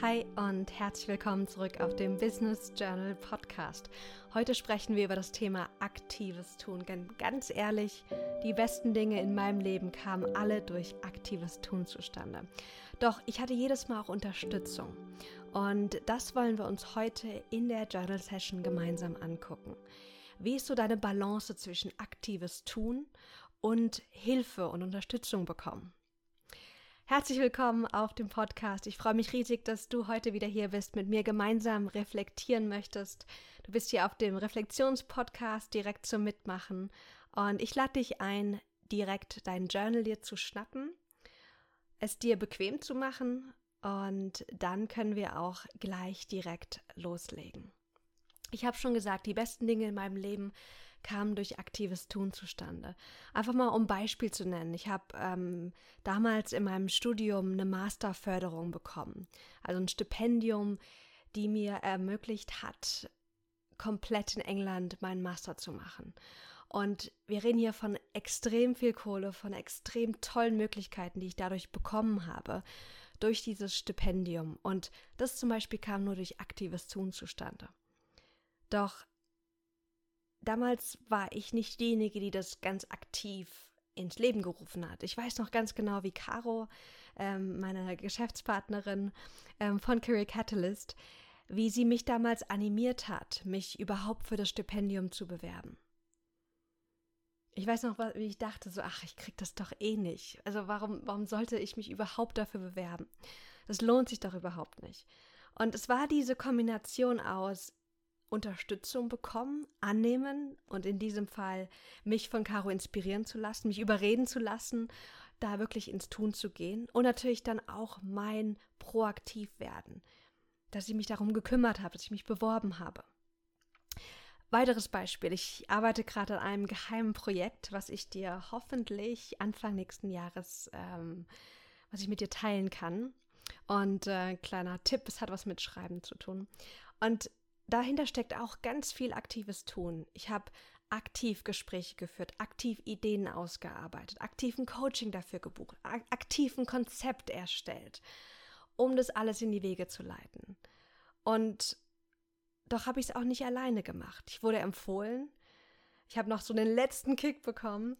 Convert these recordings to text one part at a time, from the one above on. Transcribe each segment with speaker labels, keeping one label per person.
Speaker 1: Hi und herzlich willkommen zurück auf dem Business Journal Podcast. Heute sprechen wir über das Thema aktives Tun. Ganz ehrlich, die besten Dinge in meinem Leben kamen alle durch aktives Tun zustande. Doch ich hatte jedes Mal auch Unterstützung. Und das wollen wir uns heute in der Journal Session gemeinsam angucken. Wie ist so deine Balance zwischen aktives Tun und Hilfe und Unterstützung bekommen? Herzlich willkommen auf dem Podcast. Ich freue mich riesig, dass du heute wieder hier bist, mit mir gemeinsam reflektieren möchtest. Du bist hier auf dem Reflexionspodcast direkt zum Mitmachen und ich lade dich ein, direkt dein Journal dir zu schnappen, es dir bequem zu machen und dann können wir auch gleich direkt loslegen. Ich habe schon gesagt, die besten Dinge in meinem Leben kamen durch aktives Tun zustande. Einfach mal um Beispiel zu nennen. Ich habe ähm, damals in meinem Studium eine Masterförderung bekommen. Also ein Stipendium, die mir ermöglicht hat, komplett in England meinen Master zu machen. Und wir reden hier von extrem viel Kohle, von extrem tollen Möglichkeiten, die ich dadurch bekommen habe, durch dieses Stipendium. Und das zum Beispiel kam nur durch aktives Tun zustande. Doch damals war ich nicht diejenige, die das ganz aktiv ins Leben gerufen hat. Ich weiß noch ganz genau, wie Caro, ähm, meine Geschäftspartnerin ähm, von Career Catalyst, wie sie mich damals animiert hat, mich überhaupt für das Stipendium zu bewerben. Ich weiß noch, wie ich dachte, so, ach, ich krieg das doch eh nicht. Also warum, warum sollte ich mich überhaupt dafür bewerben? Das lohnt sich doch überhaupt nicht. Und es war diese Kombination aus, Unterstützung bekommen, annehmen und in diesem Fall mich von Caro inspirieren zu lassen, mich überreden zu lassen, da wirklich ins Tun zu gehen und natürlich dann auch mein proaktiv werden, dass ich mich darum gekümmert habe, dass ich mich beworben habe. Weiteres Beispiel, ich arbeite gerade an einem geheimen Projekt, was ich dir hoffentlich Anfang nächsten Jahres, ähm, was ich mit dir teilen kann. Und äh, kleiner Tipp, es hat was mit Schreiben zu tun. Und dahinter steckt auch ganz viel aktives Tun. Ich habe aktiv Gespräche geführt, aktiv Ideen ausgearbeitet, aktiv ein Coaching dafür gebucht, aktiv ein Konzept erstellt, um das alles in die Wege zu leiten. Und doch habe ich es auch nicht alleine gemacht. Ich wurde empfohlen. Ich habe noch so den letzten Kick bekommen.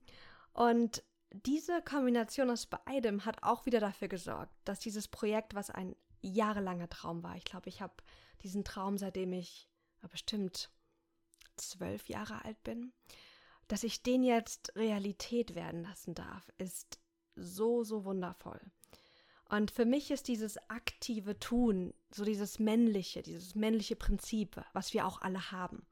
Speaker 1: Und diese Kombination aus beidem hat auch wieder dafür gesorgt, dass dieses Projekt, was ein jahrelanger Traum war. Ich glaube, ich habe diesen Traum, seitdem ich bestimmt zwölf Jahre alt bin. Dass ich den jetzt Realität werden lassen darf, ist so, so wundervoll. Und für mich ist dieses aktive Tun, so dieses männliche, dieses männliche Prinzip, was wir auch alle haben.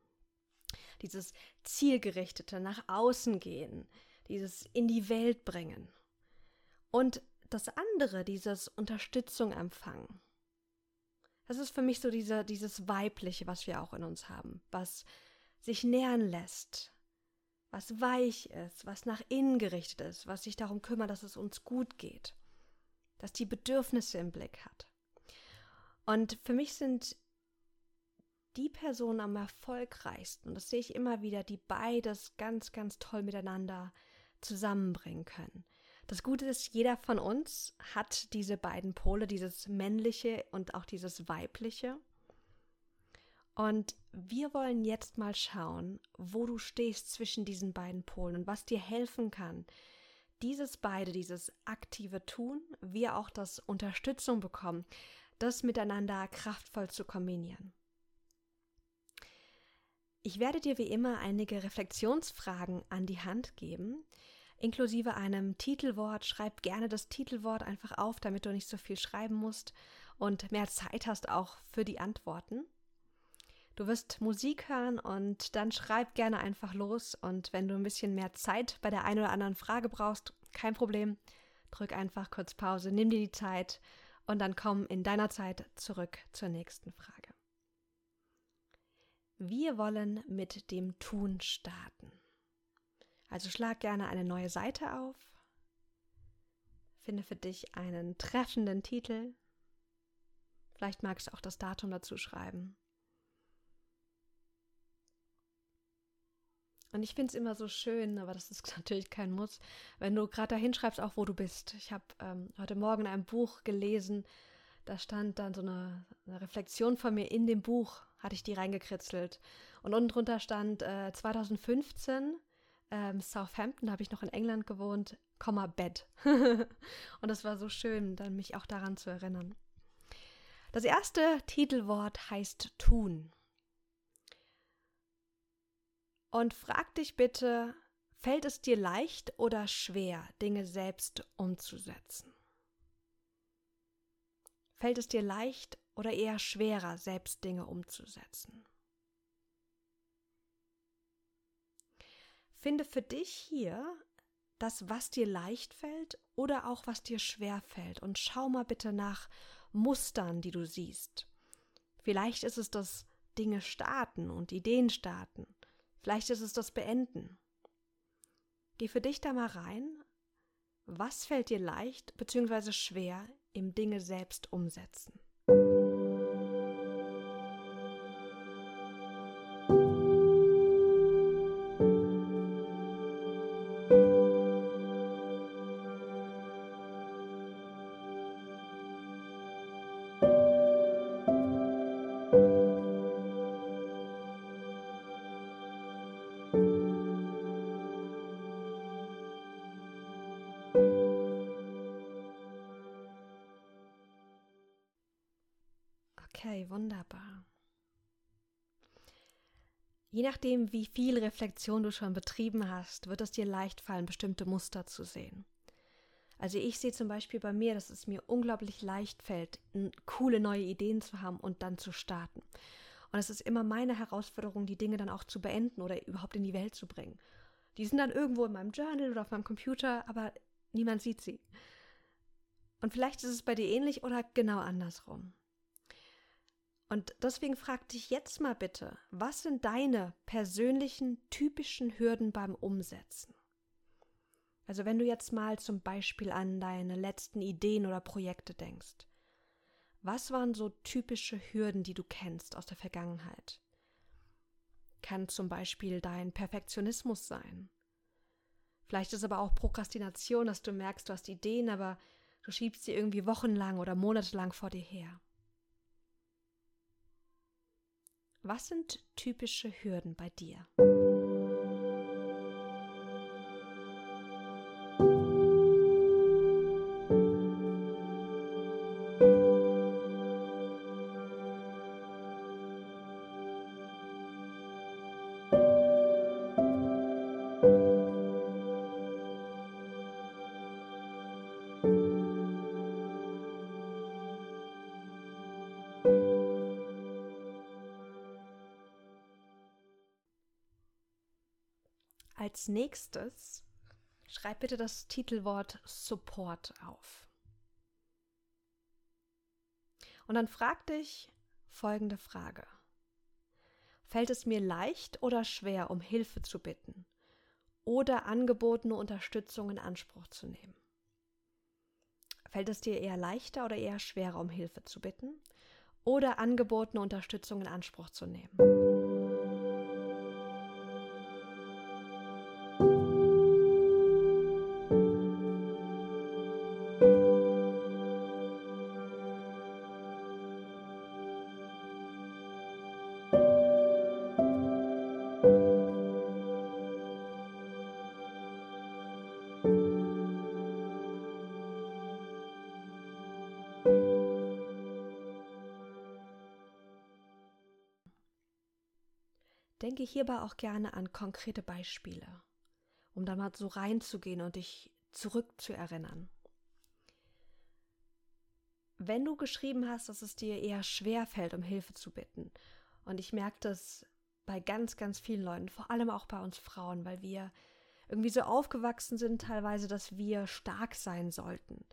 Speaker 1: Dieses zielgerichtete nach außen gehen, dieses in die Welt bringen. Und das andere, dieses Unterstützung empfangen. Das ist für mich so diese, dieses Weibliche, was wir auch in uns haben, was sich nähern lässt, was weich ist, was nach innen gerichtet ist, was sich darum kümmert, dass es uns gut geht, dass die Bedürfnisse im Blick hat. Und für mich sind die Personen am erfolgreichsten, und das sehe ich immer wieder, die beides ganz, ganz toll miteinander zusammenbringen können. Das Gute ist, jeder von uns hat diese beiden Pole, dieses männliche und auch dieses weibliche. Und wir wollen jetzt mal schauen, wo du stehst zwischen diesen beiden Polen und was dir helfen kann, dieses beide, dieses aktive Tun, wie auch das Unterstützung bekommen, das miteinander kraftvoll zu kombinieren. Ich werde dir wie immer einige Reflexionsfragen an die Hand geben, inklusive einem Titelwort. Schreib gerne das Titelwort einfach auf, damit du nicht so viel schreiben musst und mehr Zeit hast auch für die Antworten. Du wirst Musik hören und dann schreib gerne einfach los und wenn du ein bisschen mehr Zeit bei der einen oder anderen Frage brauchst, kein Problem. Drück einfach kurz Pause, nimm dir die Zeit und dann komm in deiner Zeit zurück zur nächsten Frage. Wir wollen mit dem Tun starten. Also schlag gerne eine neue Seite auf, finde für dich einen treffenden Titel. Vielleicht magst du auch das Datum dazu schreiben. Und ich finde es immer so schön, aber das ist natürlich kein Muss, wenn du gerade da hinschreibst, auch wo du bist. Ich habe ähm, heute Morgen ein Buch gelesen, Da stand dann so eine, eine, Reflexion von mir in dem Buch, hatte ich die reingekritzelt. Und unten drunter stand äh, 2015, ähm, Southampton, habe ich noch in England gewohnt, Komma Bett. und das war so schön, dann mich auch daran zu erinnern. Das erste Titelwort heißt tun. Und frag dich bitte, fällt es dir leicht oder schwer, Dinge selbst umzusetzen? Fällt es dir leicht oder eher schwerer, selbst Dinge umzusetzen? Finde für dich hier das, was dir leicht fällt oder auch was dir schwer fällt und schau mal bitte nach Mustern, die du siehst. Vielleicht ist es das Dinge starten und Ideen starten. Vielleicht ist es das Beenden. Geh für dich da mal rein. Was fällt dir leicht bzw. schwer im Dinge selbst umsetzen? Wunderbar. Je nachdem, wie viel Reflexion du schon betrieben hast, wird es dir leicht fallen, bestimmte Muster zu sehen. Also ich sehe zum Beispiel bei mir, dass es mir unglaublich leicht fällt, coole neue Ideen zu haben und dann zu starten. Und es ist immer meine Herausforderung, die Dinge dann auch zu beenden oder überhaupt in die Welt zu bringen. Die sind dann irgendwo in meinem Journal oder auf meinem Computer, aber niemand sieht sie. Und vielleicht ist es bei dir ähnlich oder genau andersrum. Und deswegen frag dich jetzt mal bitte, was sind deine persönlichen typischen Hürden beim Umsetzen? Also wenn du jetzt mal zum Beispiel an deine letzten Ideen oder Projekte denkst. Was waren so typische Hürden, die du kennst aus der Vergangenheit? Kann zum Beispiel dein Perfektionismus sein. Vielleicht ist aber auch Prokrastination, dass du merkst, du hast Ideen, aber du schiebst sie irgendwie wochenlang oder monatelang vor dir her. Was sind typische Hürden bei dir? Als nächstes schreib bitte das Titelwort Support auf. Und dann frag dich folgende Frage. Fällt es mir leicht oder schwer, um Hilfe zu bitten oder angebotene Unterstützung in Anspruch zu nehmen? Fällt es dir eher leichter oder eher schwerer, um Hilfe zu bitten oder angebotene Unterstützung in Anspruch zu nehmen? Denke hierbei auch gerne an konkrete Beispiele, um da mal so reinzugehen und dich zurückzuerinnern. Wenn du geschrieben hast, dass es dir eher schwer fällt, um Hilfe zu bitten, und ich merke das bei ganz, ganz vielen Leuten, vor allem auch bei uns Frauen, weil wir irgendwie so aufgewachsen sind teilweise, dass wir stark sein sollten,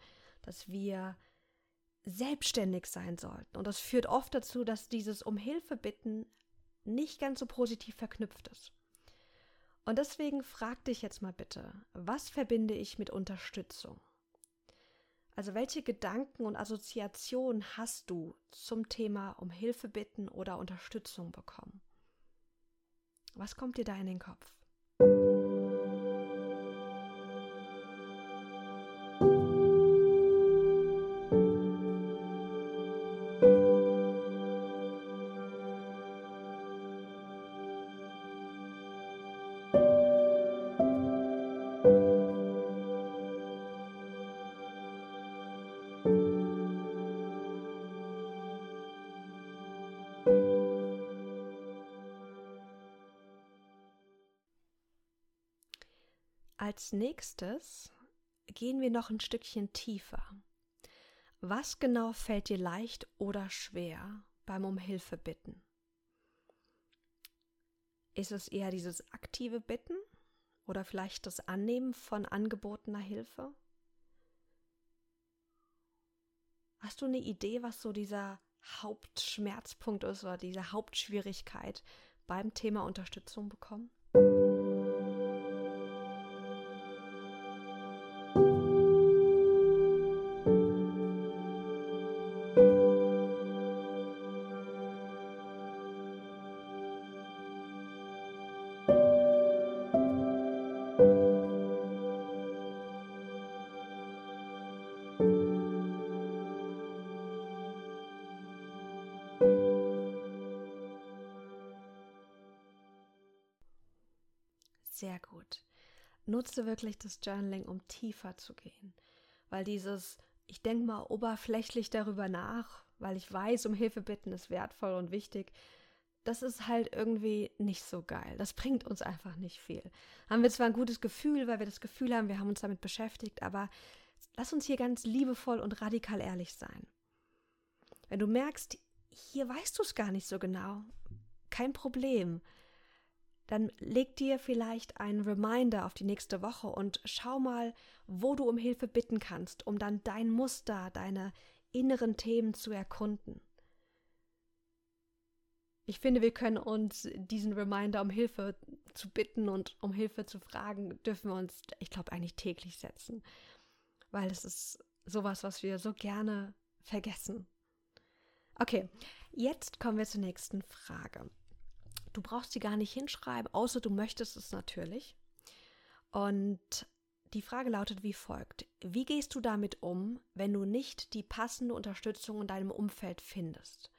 Speaker 1: dass wir selbstständig sein sollten. Und das führt oft dazu, dass dieses um Hilfe bitten nicht ganz so positiv verknüpft ist. Und deswegen frag dich jetzt mal bitte, was verbinde ich mit Unterstützung? Also welche Gedanken und Assoziationen hast du zum Thema um Hilfe bitten oder Unterstützung bekommen? Was kommt dir da in den Kopf? Als nächstes gehen wir noch ein Stückchen tiefer. Was genau fällt dir leicht oder schwer beim um Hilfe bitten? Ist es eher dieses aktive Bitten oder vielleicht das Annehmen von angebotener Hilfe? Hast du eine Idee, was so dieser Hauptschmerzpunkt ist oder diese Hauptschwierigkeit beim Thema Unterstützung bekommen? Sehr gut. Nutze wirklich das Journaling, um tiefer zu gehen. Weil dieses, ich denke mal oberflächlich darüber nach, weil ich weiß, um Hilfe bitten ist wertvoll und wichtig, das ist halt irgendwie nicht so geil. Das bringt uns einfach nicht viel. Haben wir zwar ein gutes Gefühl, weil wir das Gefühl haben, wir haben uns damit beschäftigt, aber lass uns hier ganz liebevoll und radikal ehrlich sein. Wenn du merkst, hier weißt du es gar nicht so genau, kein Problem dann leg dir vielleicht einen Reminder auf die nächste Woche und schau mal, wo du um Hilfe bitten kannst, um dann dein Muster, deine inneren Themen zu erkunden. Ich finde, wir können uns diesen Reminder, um Hilfe zu bitten und um Hilfe zu fragen, dürfen wir uns, ich glaube, eigentlich täglich setzen. Weil es ist sowas, was wir so gerne vergessen. Okay, jetzt kommen wir zur nächsten Frage. Du brauchst sie gar nicht hinschreiben, außer du möchtest es natürlich. Und die Frage lautet wie folgt. Wie gehst du damit um, wenn du nicht die passende Unterstützung in deinem Umfeld findest?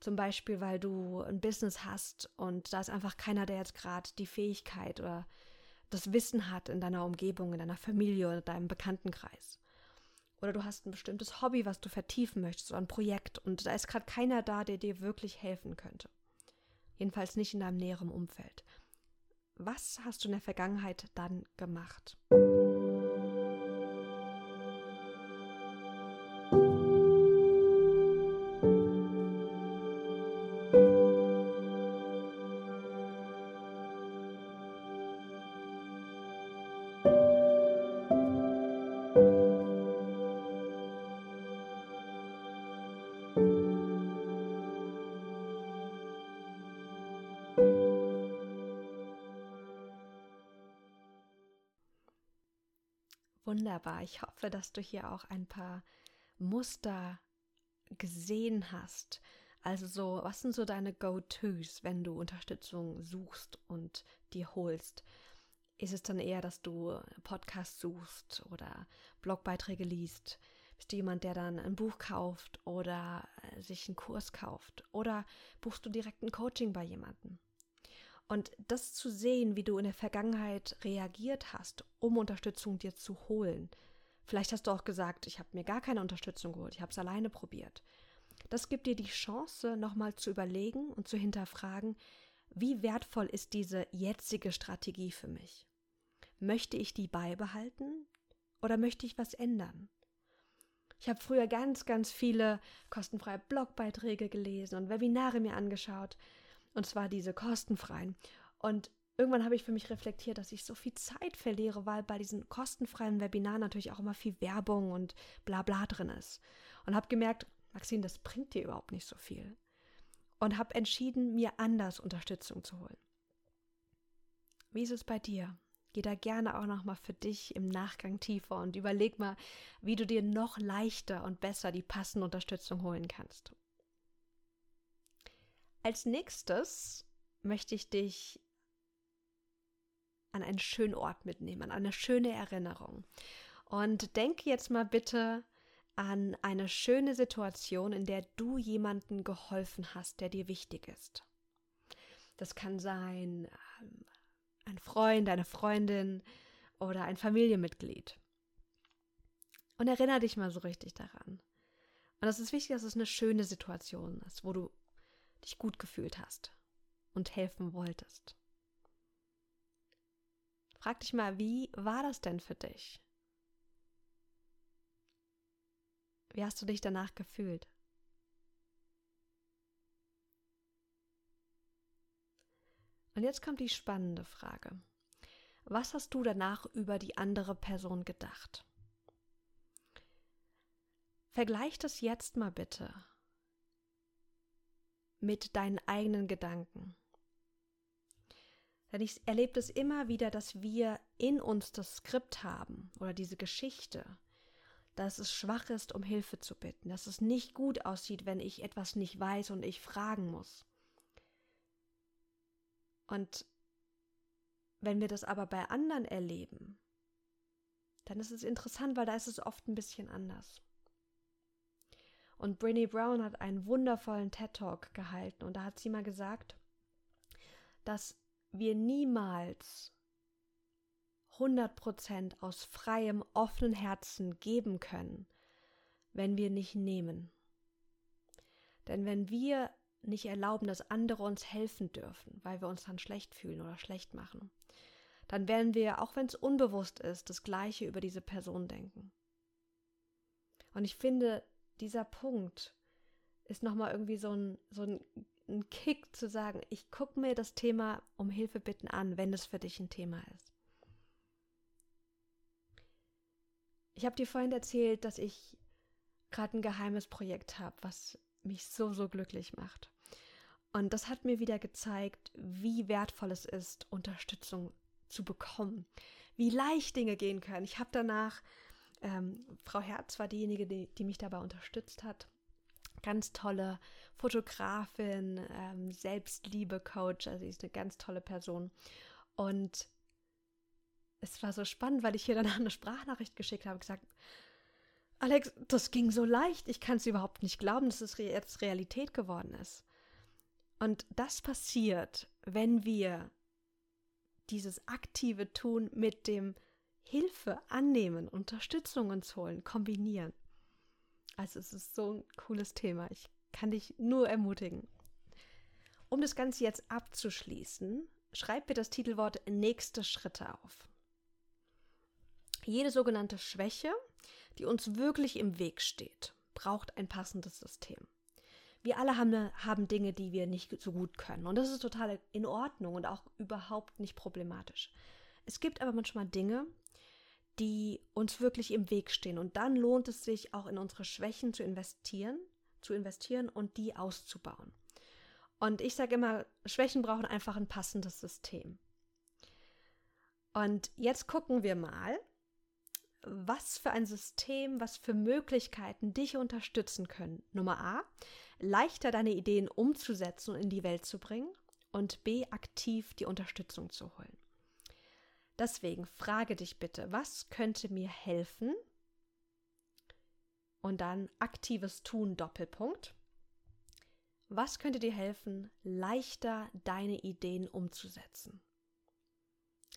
Speaker 1: Zum Beispiel, weil du ein Business hast und da ist einfach keiner, der jetzt gerade die Fähigkeit oder das Wissen hat in deiner Umgebung, in deiner Familie oder deinem Bekanntenkreis. Oder du hast ein bestimmtes Hobby, was du vertiefen möchtest oder ein Projekt und da ist gerade keiner da, der dir wirklich helfen könnte jedenfalls nicht in deinem näheren Umfeld. Was hast du in der Vergangenheit dann gemacht? Wunderbar. Ich hoffe, dass du hier auch ein paar Muster gesehen hast. Also so, was sind so deine Go-Tos, wenn du Unterstützung suchst und dir holst? Ist es dann eher, dass du Podcasts suchst oder Blogbeiträge liest? Bist du jemand, der dann ein Buch kauft oder äh, sich einen Kurs kauft? Oder buchst du direkt ein Coaching bei jemandem? Und das zu sehen, wie du in der Vergangenheit reagiert hast, um Unterstützung dir zu holen. Vielleicht hast du auch gesagt, ich habe mir gar keine Unterstützung geholt, ich habe es alleine probiert. Das gibt dir die Chance, nochmal zu überlegen und zu hinterfragen, wie wertvoll ist diese jetzige Strategie für mich? Möchte ich die beibehalten oder möchte ich was ändern? Ich habe früher ganz, ganz viele kostenfreie Blogbeiträge gelesen und Webinare mir angeschaut und zwar diese kostenfreien. Und irgendwann habe ich für mich reflektiert, dass ich so viel Zeit verliere, weil bei diesen kostenfreien Webinaren natürlich auch immer viel Werbung und bla bla drin ist. Und habe gemerkt, Maxine, das bringt dir überhaupt nicht so viel. Und habe entschieden, mir anders Unterstützung zu holen. Wie ist es bei dir? Geh da gerne auch nochmal für dich im Nachgang tiefer und überleg mal, wie du dir noch leichter und besser die passende Unterstützung holen kannst. Als nächstes möchte ich dich an einen schönen Ort mitnehmen, an eine schöne Erinnerung. Und denke jetzt mal bitte an eine schöne Situation, in der du jemanden geholfen hast, der dir wichtig ist. Das kann sein ähm, ein Freund, eine Freundin oder ein Familienmitglied. Und erinnere dich mal so richtig daran. Und es ist wichtig, dass es eine schöne Situation ist, wo du dich gut gefühlt hast und helfen wolltest. Frag dich mal, wie war das denn für dich? Wie hast du dich danach gefühlt? Und jetzt kommt die spannende Frage. Was hast du danach über die andere Person gedacht? Vergleich das jetzt mal bitte mit deinen eigenen Gedanken. Denn ich erlebe es immer wieder, dass wir in uns das Skript haben oder diese Geschichte, dass es schwach ist, um Hilfe zu bitten, dass es nicht gut aussieht, wenn ich etwas nicht weiß und ich fragen muss. Und wenn wir das aber bei anderen erleben, dann ist es interessant, weil da ist es oft ein bisschen anders. Und Brene Brown hat einen wundervollen TED Talk gehalten und da hat sie mal gesagt, dass wir niemals 100% aus freiem, offenen Herzen geben können, wenn wir nicht nehmen. Denn wenn wir nicht erlauben, dass andere uns helfen dürfen, weil wir uns dann schlecht fühlen oder schlecht machen, dann werden wir, auch wenn es unbewusst ist, das Gleiche über diese Person denken. Und ich finde, dieser Punkt ist nochmal irgendwie so ein, so ein, ein Kick zu sagen, ich gucke mir das Thema um Hilfe bitten an, wenn es für dich ein Thema ist. Ich habe dir vorhin erzählt, dass ich gerade ein geheimes Projekt habe, was mich so, so glücklich macht. Und das hat mir wieder gezeigt, wie wertvoll es ist, Unterstützung zu bekommen, wie leicht Dinge gehen können. Ich habe danach ähm, Frau Herz war diejenige, die, die, mich dabei unterstützt hat. Ganz tolle Fotografin, ähm, Selbstliebe-Coach, also sie ist eine ganz tolle Person. Und es war so spannend, weil ich hier danach eine Sprachnachricht geschickt habe, gesagt, Alex, das ging so leicht, ich kann es überhaupt nicht glauben, dass es jetzt Realität geworden ist. Und das passiert, wenn wir dieses aktive Tun mit dem Hilfe annehmen, Unterstützung uns holen, kombinieren. Also es ist so ein cooles Thema. Ich kann dich nur ermutigen. Um das Ganze jetzt abzuschließen, schreib mir das Titelwort nächste Schritte auf. Jede sogenannte Schwäche, die uns wirklich im Weg steht, braucht ein passendes System. Wir alle haben, haben Dinge, die wir nicht so gut können. Und das ist total in Ordnung und auch überhaupt nicht problematisch. Es gibt aber manchmal Dinge, die uns wirklich im Weg stehen. Und dann lohnt es sich auch in unsere Schwächen zu investieren, zu investieren und die auszubauen. Und ich sage immer, Schwächen brauchen einfach ein passendes System. Und jetzt gucken wir mal, was für ein System, was für Möglichkeiten dich unterstützen können. Nummer A, leichter deine Ideen umzusetzen und in die Welt zu bringen. Und B, aktiv die Unterstützung zu holen. Deswegen frage dich bitte, was könnte mir helfen? Und dann aktives Tun Doppelpunkt. Was könnte dir helfen, leichter deine Ideen umzusetzen?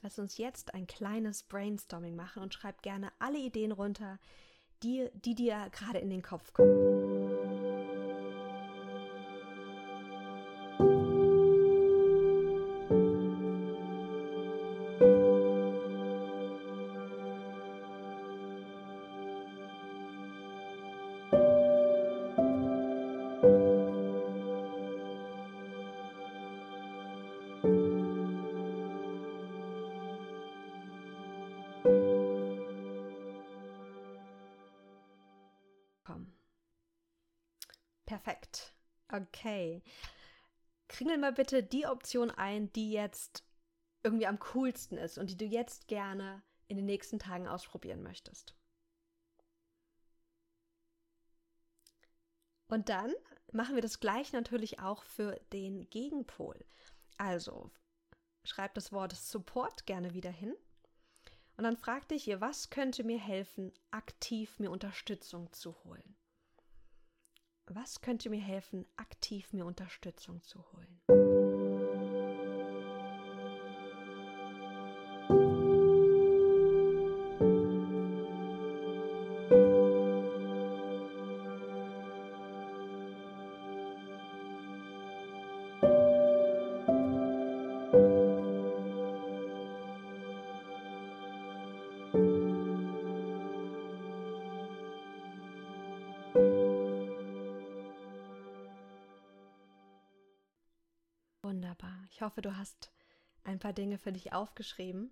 Speaker 1: Lass uns jetzt ein kleines Brainstorming machen und schreib gerne alle Ideen runter, die, die dir gerade in den Kopf kommen. Kringel mal bitte die Option ein, die jetzt irgendwie am coolsten ist und die du jetzt gerne in den nächsten Tagen ausprobieren möchtest. Und dann machen wir das gleich natürlich auch für den Gegenpol. Also schreib das Wort Support gerne wieder hin. Und dann frag dich, was könnte mir helfen, aktiv mir Unterstützung zu holen? Was könnte mir helfen, aktiv mir Unterstützung zu holen? Hoffe, du hast ein paar Dinge für dich aufgeschrieben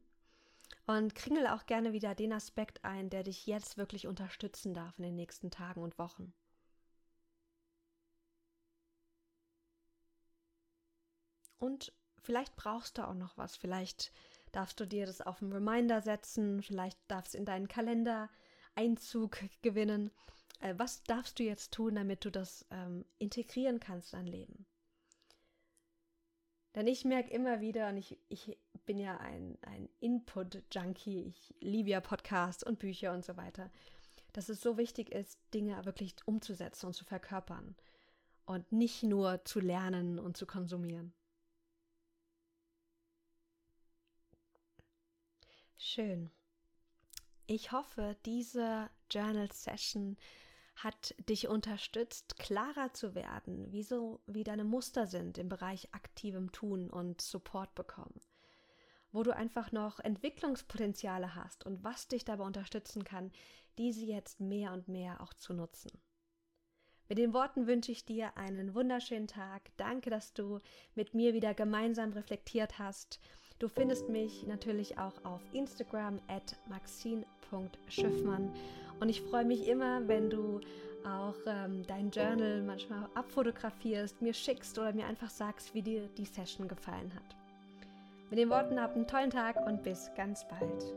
Speaker 1: und kringel auch gerne wieder den Aspekt ein, der dich jetzt wirklich unterstützen darf in den nächsten Tagen und Wochen. Und vielleicht brauchst du auch noch was. Vielleicht darfst du dir das auf einen Reminder setzen. Vielleicht darfst du in deinen Kalender Einzug gewinnen. Äh, was darfst du jetzt tun, damit du das ähm, integrieren kannst in dein Leben? Denn ich merke immer wieder, und ich, ich bin ja ein, ein Input-Junkie, ich liebe ja Podcasts und Bücher und so weiter, dass es so wichtig ist, Dinge wirklich umzusetzen und zu verkörpern und nicht nur zu lernen und zu konsumieren. Schön. Ich hoffe, diese Journal Session hat dich unterstützt, klarer zu werden, wie so wie deine Muster sind im Bereich aktivem Tun und Support bekommen. Wo du einfach noch Entwicklungspotenziale hast und was dich dabei unterstützen kann, diese jetzt mehr und mehr auch zu nutzen. Mit den Worten wünsche ich dir einen wunderschönen Tag. Danke, dass du mit mir wieder gemeinsam reflektiert hast. Du findest mich natürlich auch auf Instagram at maxine.schiffmann und ich freue mich immer, wenn du auch ähm, dein Journal manchmal abfotografierst, mir schickst oder mir einfach sagst, wie dir die Session gefallen hat. Mit den Worten habt einen tollen Tag und bis ganz bald.